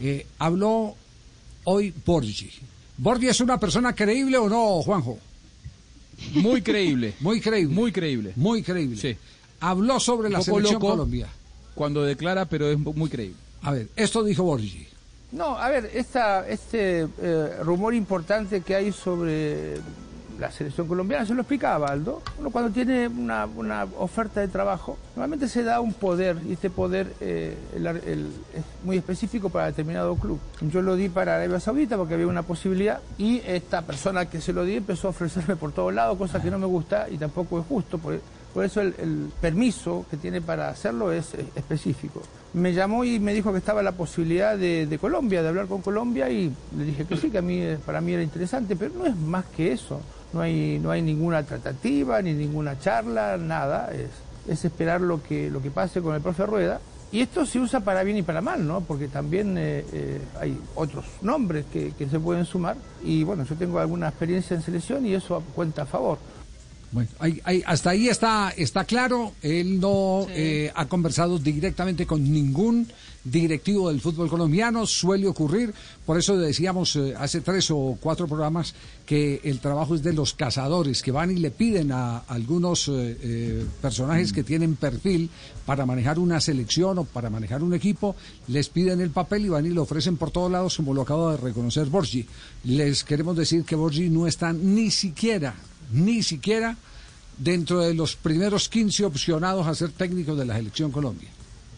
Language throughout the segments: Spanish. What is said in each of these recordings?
Eh, habló hoy Borgi. ¿Borgi es una persona creíble o no, Juanjo? Muy creíble. Muy creíble. Muy creíble. Muy creíble. Sí. Habló sobre la Un selección loco. Colombia. Cuando declara, pero es muy creíble. A ver, esto dijo Borgi. No, a ver, esta, este eh, rumor importante que hay sobre la selección colombiana, se lo explicaba Aldo. Uno cuando tiene una, oferta de trabajo, normalmente se da un poder, y este poder eh, es muy específico para determinado club. Yo lo di para Arabia Saudita porque había una posibilidad, y esta persona que se lo di empezó a ofrecerme por todos lados, cosa que no me gusta y tampoco es justo. Por, eso el, permiso que tiene para hacerlo es específico. Me llamó y me dijo que estaba la posibilidad de, de Colombia, de hablar con Colombia y le dije que sí, que a mí, para mí era interesante, pero no es más que eso. No hay, no hay ninguna tratativa, ni ninguna charla, nada. Es, es esperar lo que, lo que pase con el profe Rueda. Y esto se usa para bien y para mal, ¿no? Porque también eh, eh, hay otros nombres que, que se pueden sumar. Y bueno, yo tengo alguna experiencia en selección y eso cuenta a favor. Bueno, ahí- ahí- hasta ahí está, está claro. Él no eh, ha conversado directamente con ningún directivo del fútbol colombiano. Suele ocurrir. Por eso decíamos eh, hace tres o cuatro programas que el trabajo es de los cazadores que van y le piden a algunos eh, eh, personajes que tienen perfil para manejar una selección o para manejar un equipo. Les piden el papel y van y lo ofrecen por todos lados, como lo acaba de reconocer Borgi. Les queremos decir que Borgi no está ni siquiera ni siquiera dentro de los primeros 15 opcionados a ser técnicos de la selección Colombia.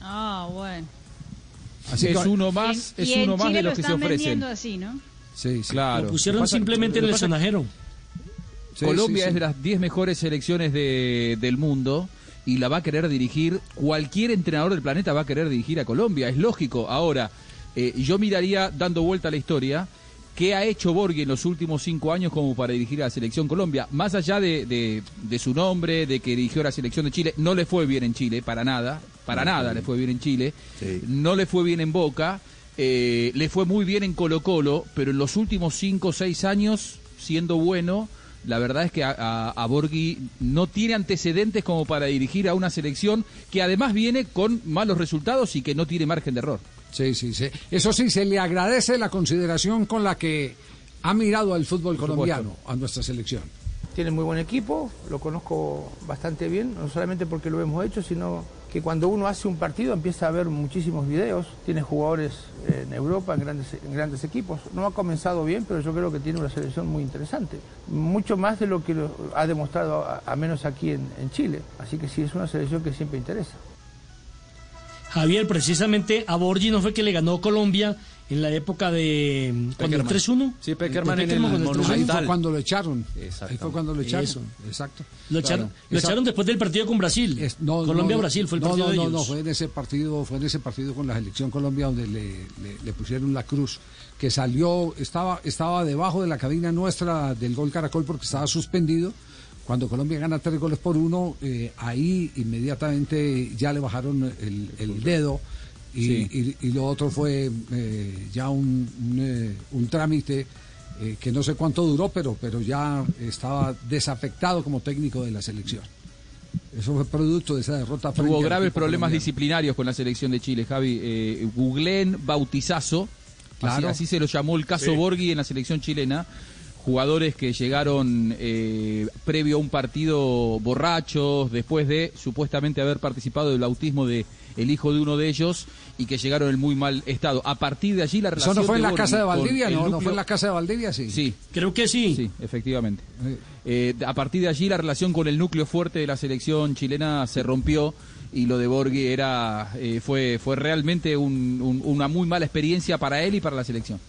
Ah, bueno. Así es que- uno más, Y- es y uno más Chile de lo los que se están ofrecen. así, ¿no? Sí, sí. Claro. Lo pusieron Lo que pasa- simplemente en el sonajero. Sí, Colombia sí, sí. es de las 10 mejores selecciones de- del mundo y la va a querer dirigir, cualquier entrenador del planeta va a querer dirigir a Colombia, es lógico. Ahora, eh, yo miraría, dando vuelta a la historia, qué ha hecho Borghi en los últimos cinco años como para dirigir a la selección Colombia. Más allá de, de- de su nombre, de que dirigió a la selección de Chile, no le fue bien en Chile, para nada, para nada le fue bien en Chile, no le fue bien en Boca, eh, le fue muy bien en Colo Colo, pero en los últimos cinco o seis años, siendo bueno, la verdad es que a, a, a Borghi no tiene antecedentes como para dirigir a una selección que además viene con malos resultados y que no tiene margen de error. Sí, sí, sí. Eso sí, se le agradece la consideración con la que ha mirado al fútbol colombiano, a nuestra selección. Tiene muy buen equipo, lo conozco bastante bien, no solamente porque lo hemos hecho, sino que cuando uno hace un partido empieza a ver muchísimos videos, tiene jugadores en Europa, en grandes, en grandes equipos. No ha comenzado bien, pero yo creo que tiene una selección muy interesante, mucho más de lo que lo- ha demostrado, a, a menos aquí en, en Chile. Así que sí, es una selección que siempre interesa. Javier, precisamente a Borgi no fue que le ganó Colombia en la época de cuando el Peckerman. 3-1. Sí, Peckerman en el con el 3-1. Ahí fue Monumental. cuando lo echaron. Ahí fue cuando lo echaron. Eso. Exacto. Lo echaron, Claro. lo Esa- echaron después del partido con Brasil. Es- no, Colombia-Brasil fue el no, partido no, de no, ellos. No, fue en ese partido, fue en ese partido con la selección Colombia donde le, le- le pusieron la cruz, que salió, estaba, estaba debajo de la cabina nuestra del gol Caracol porque estaba suspendido. Cuando Colombia gana tres goles por uno, eh, ahí inmediatamente ya le bajaron el, el dedo y, Sí. y- y lo otro fue eh, ya un, un, eh, un trámite eh, que no sé cuánto duró, pero, pero ya estaba desafectado como técnico de la selección. Eso fue producto de esa derrota. frente Tuvo graves problemas colombiano. disciplinarios con la selección de Chile, Javi. Eh, googleen bautizazo, así, Claro. así se lo llamó el caso Borghi en la selección chilena. Jugadores que llegaron eh, previo a un partido borrachos, después de supuestamente haber participado del bautismo de el hijo de uno de ellos y que llegaron en muy mal estado. A partir de allí la Eso relación no fue en la casa de Valdivia, el ¿no? ¿No núcleo- fue en la casa de Valdivia? Sí. Sí, Creo que sí. Sí, efectivamente. Eh. Eh, a partir de allí la relación con el núcleo fuerte de la selección chilena se rompió y lo de Borghi era eh, fue fue realmente un- un- una muy mala experiencia para él y para la selección.